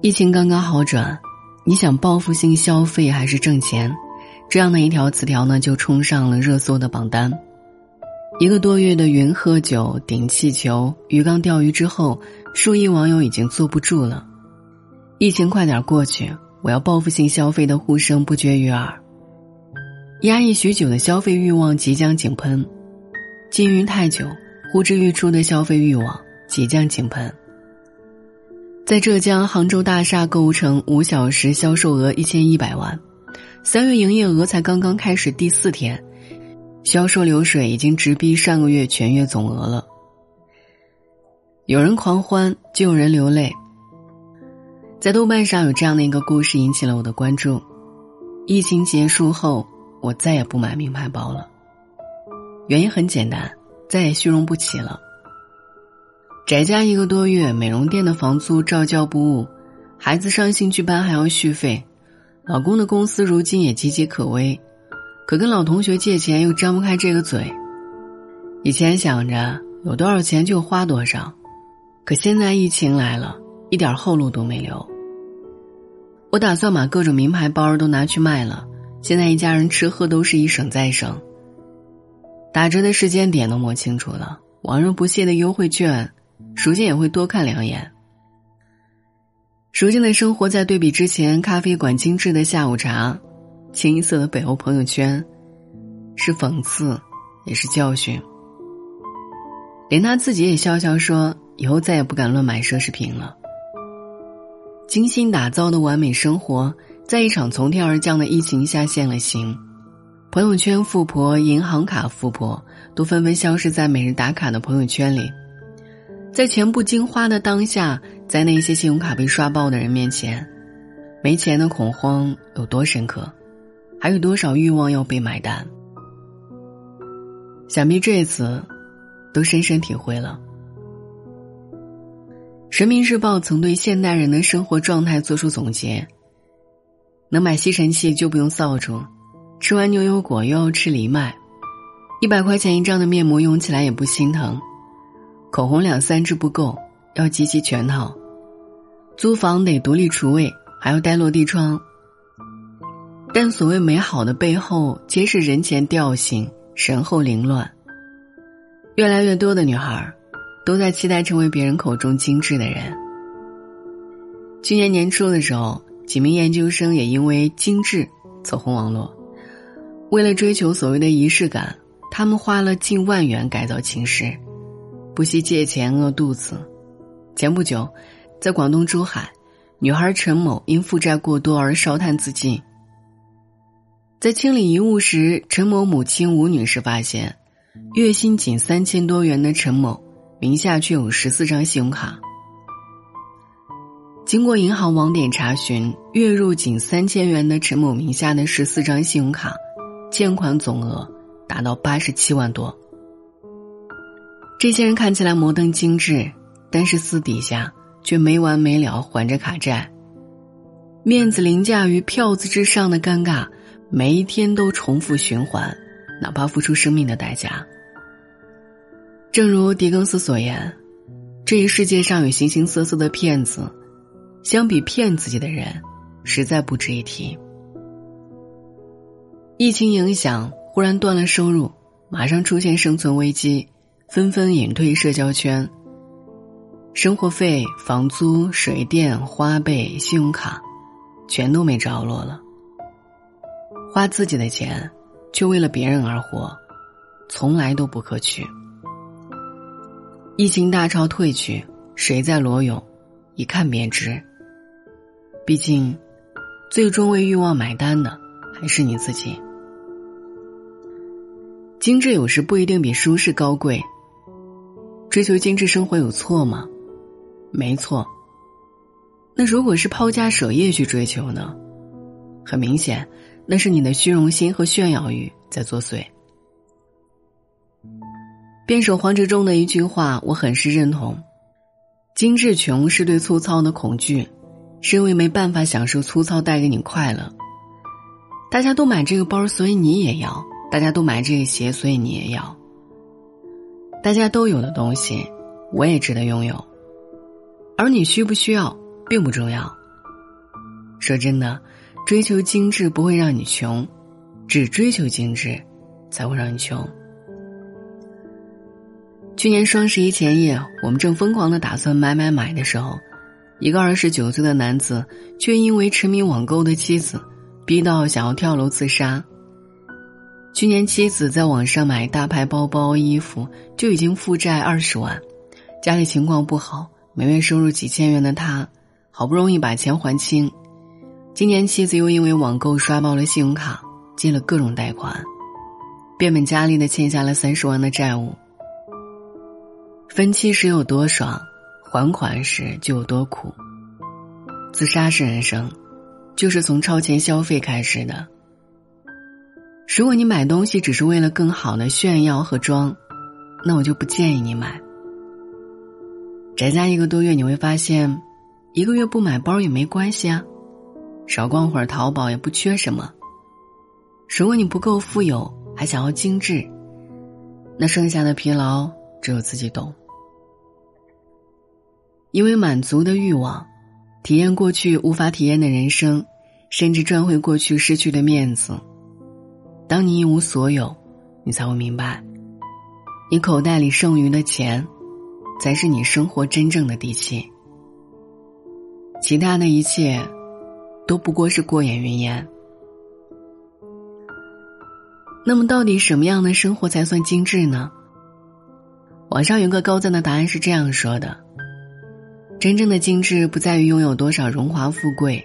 疫情刚刚好转，你想报复性消费还是挣钱？这样的一条词条呢，就冲上了热搜的榜单。一个多月的云喝酒、顶气球、鱼缸钓鱼之后，数亿网友已经坐不住了。疫情快点过去，我要报复性消费的呼声不绝于耳。压抑许久的消费欲望即将井喷，禁欲太久、呼之欲出的消费欲望即将井喷。在浙江杭州大厦购物城，五小时销售额一千一百万，三月营业额才刚刚开始第四天。销售流水已经直逼上个月全月总额了。有人狂欢，就有人流泪。在豆瓣上有这样的一个故事引起了我的关注：疫情结束后，我再也不买名牌包了。原因很简单，再也虚荣不起了。宅家一个多月，美容店的房租照交不误，孩子上兴趣班还要续费，老公的公司如今也岌岌可危。可跟老同学借钱又张不开这个嘴，以前想着有多少钱就花多少，可现在疫情来了，一点后路都没留。我打算把各种名牌包都拿去卖了，现在一家人吃喝都是一省再省。打折的时间点都摸清楚了，往日不屑的优惠券，如今也会多看两眼。如今的生活在对比之前咖啡馆精致的下午茶。清一色的北欧朋友圈，是讽刺，也是教训。连他自己也笑笑说：“以后再也不敢乱买奢侈品了。”精心打造的完美生活，在一场从天而降的疫情下现了形。朋友圈富婆、银行卡富婆都纷纷消失在每日打卡的朋友圈里。在钱不经花的当下，在那些信用卡被刷爆的人面前，没钱的恐慌有多深刻？还有多少欲望要被买单？想必这次，都深深体会了。人民日报曾对现代人的生活状态做出总结：能买吸尘器就不用扫帚，吃完牛油果又要吃藜麦，一百块钱一张的面膜用起来也不心疼，口红两三支不够，要集齐全套，租房得独立厨卫，还要带落地窗。但所谓美好的背后，皆是人前调性，神后凌乱。越来越多的女孩，都在期待成为别人口中精致的人。去年年初的时候，几名研究生也因为精致走红网络。为了追求所谓的仪式感，他们花了近万元改造寝室，不惜借钱饿肚子。前不久，在广东珠海，女孩陈某因负债过多而烧炭自尽。在清理遗物时，陈某母亲吴女士发现，月薪仅三千多元的陈某名下却有十四张信用卡。经过银行网点查询，月入仅三千元的陈某名下的十四张信用卡，欠款总额达到八十七万多。这些人看起来摩登精致，但是私底下却没完没了还着卡债，面子凌驾于票子之上的尴尬。每一天都重复循环，哪怕付出生命的代价。正如狄更斯所言，这一世界上有形形色色的骗子，相比骗自己的人，实在不值一提。疫情影响，忽然断了收入，马上出现生存危机，纷纷隐退社交圈。生活费、房租、水电、花呗、信用卡，全都没着落了。花自己的钱，却为了别人而活，从来都不可取。疫情大潮退去，谁在裸泳，一看便知。毕竟，最终为欲望买单的还是你自己。精致有时不一定比舒适高贵。追求精致生活有错吗？没错。那如果是抛家舍业去追求呢？很明显。那是你的虚荣心和炫耀欲在作祟。辩手黄执中的一句话，我很是认同：精致穷是对粗糙的恐惧，是因为没办法享受粗糙带给你快乐。大家都买这个包，所以你也要；大家都买这个鞋，所以你也要。大家都有的东西，我也值得拥有。而你需不需要，并不重要。说真的，追求精致不会让你穷，只追求精致，才会让你穷。去年双十一前夜，我们正疯狂的打算买买买的时候，一个二十九岁的男子却因为沉迷网购的妻子，逼到想要跳楼自杀。去年妻子在网上买大牌包包、衣服就已经负债二十万，家里情况不好，每月收入几千元的他，好不容易把钱还清，今年妻子又因为网购刷爆了信用卡，借了各种贷款，变本加厉的欠下了三十万的债务。分期时有多爽，还款时就有多苦。自杀式人生，就是从超前消费开始的。如果你买东西只是为了更好的炫耀和装，那我就不建议你买。宅家一个多月，你会发现，一个月不买包也没关系啊，少逛会儿淘宝也不缺什么。如果你不够富有，还想要精致，那剩下的疲劳只有自己懂。因为满足的欲望，体验过去无法体验的人生，甚至赚回过去失去的面子。当你一无所有，你才会明白，你口袋里剩余的钱，才是你生活真正的底气。其他的一切，都不过是过眼云烟。那么，到底什么样的生活才算精致呢？网上有个高赞的答案是这样说的。真正的精致不在于拥有多少荣华富贵，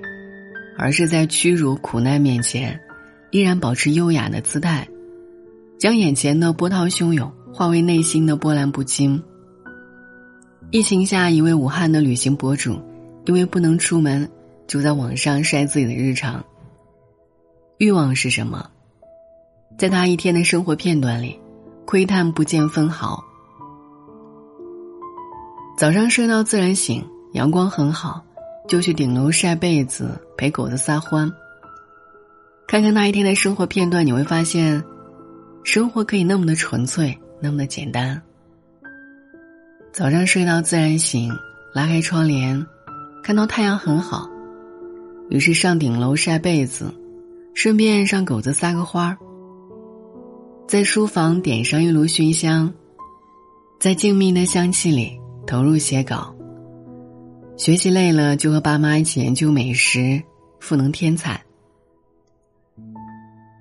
而是在屈辱苦难面前，依然保持优雅的姿态，将眼前的波涛汹涌化为内心的波澜不惊。疫情下，一位武汉的旅行博主，因为不能出门，就在网上晒自己的日常。欲望是什么？在他一天的生活片段里，窥探不见分毫。早上睡到自然醒，阳光很好，就去顶楼晒被子，陪狗子撒欢。看看那一天的生活片段，你会发现，生活可以那么的纯粹，那么的简单。早上睡到自然醒，拉开窗帘，看到太阳很好，于是上顶楼晒被子，顺便让狗子撒个欢儿。在书房点上一炉熏香，在静谧的香气里。投入写稿，学习累了就和爸妈一起研究美食，赋能添彩。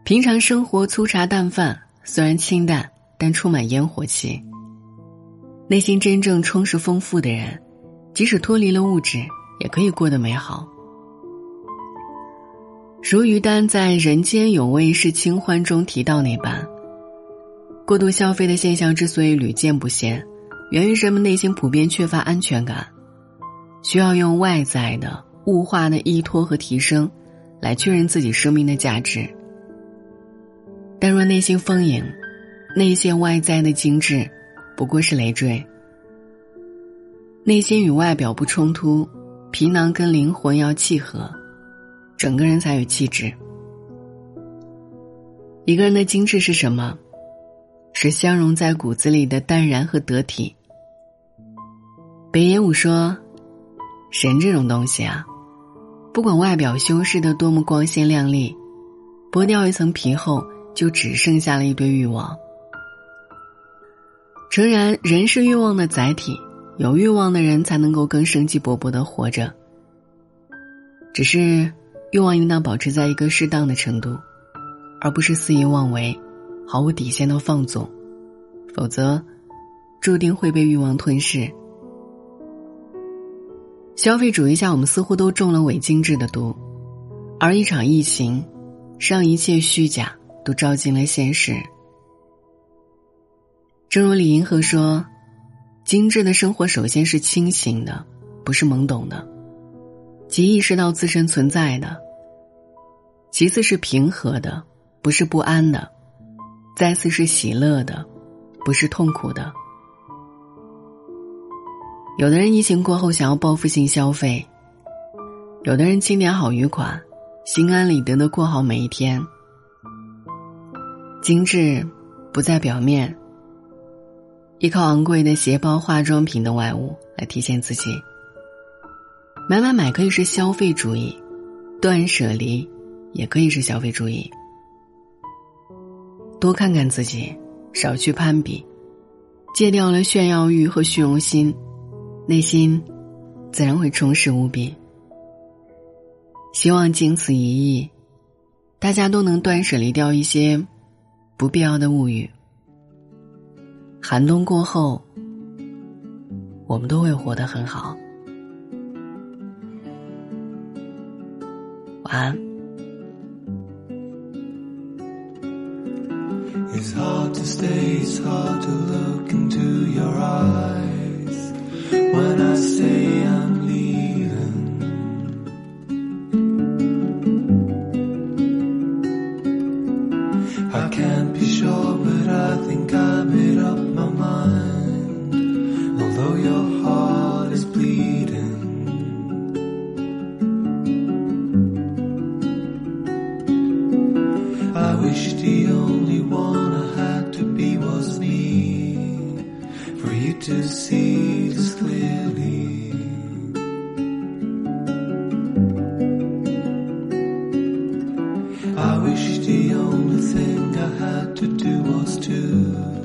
平常生活粗茶淡饭，虽然清淡，但充满烟火气。内心真正充实丰富的人，即使脱离了物质，也可以过得美好。如于丹在《人间有味是清欢》中提到那般，过度消费的现象之所以屡见不鲜。源于人们内心普遍缺乏安全感，需要用外在的物化的依托和提升，来确认自己生命的价值。但若内心丰盈，内线外在的精致，不过是累赘。内心与外表不冲突，皮囊跟灵魂要契合，整个人才有气质。一个人的精致是什么？是相融在骨子里的淡然和得体。北野武说：“神这种东西啊，不管外表修饰的多么光鲜亮丽，剥掉一层皮后，就只剩下了一堆欲望。诚然，人是欲望的载体，有欲望的人才能够更生机勃勃的活着。只是，欲望应当保持在一个适当的程度，而不是肆意妄为、毫无底线的放纵，否则，注定会被欲望吞噬。”消费主义下，我们似乎都中了伪精致的毒，而一场疫情，让一切虚假都照进了现实。正如李银河说：“精致的生活首先是清醒的，不是懵懂的，即意识到自身存在的；其次是平和的，不是不安的；再次是喜乐的，不是痛苦的。”有的人疫情过后想要报复性消费，有的人清点好余款，心安理得的过好每一天。精致不在表面，依靠昂贵的鞋包、化妆品等外物来体现自己。买买买可以是消费主义，断舍离也可以是消费主义。多看看自己，少去攀比，戒掉了炫耀欲和虚荣心，内心自然会充实无比。希望经此一役，大家都能断舍离掉一些不必要的物欲。寒冬过后，我们都会活得很好。晚安。Can't be sure, but I think I do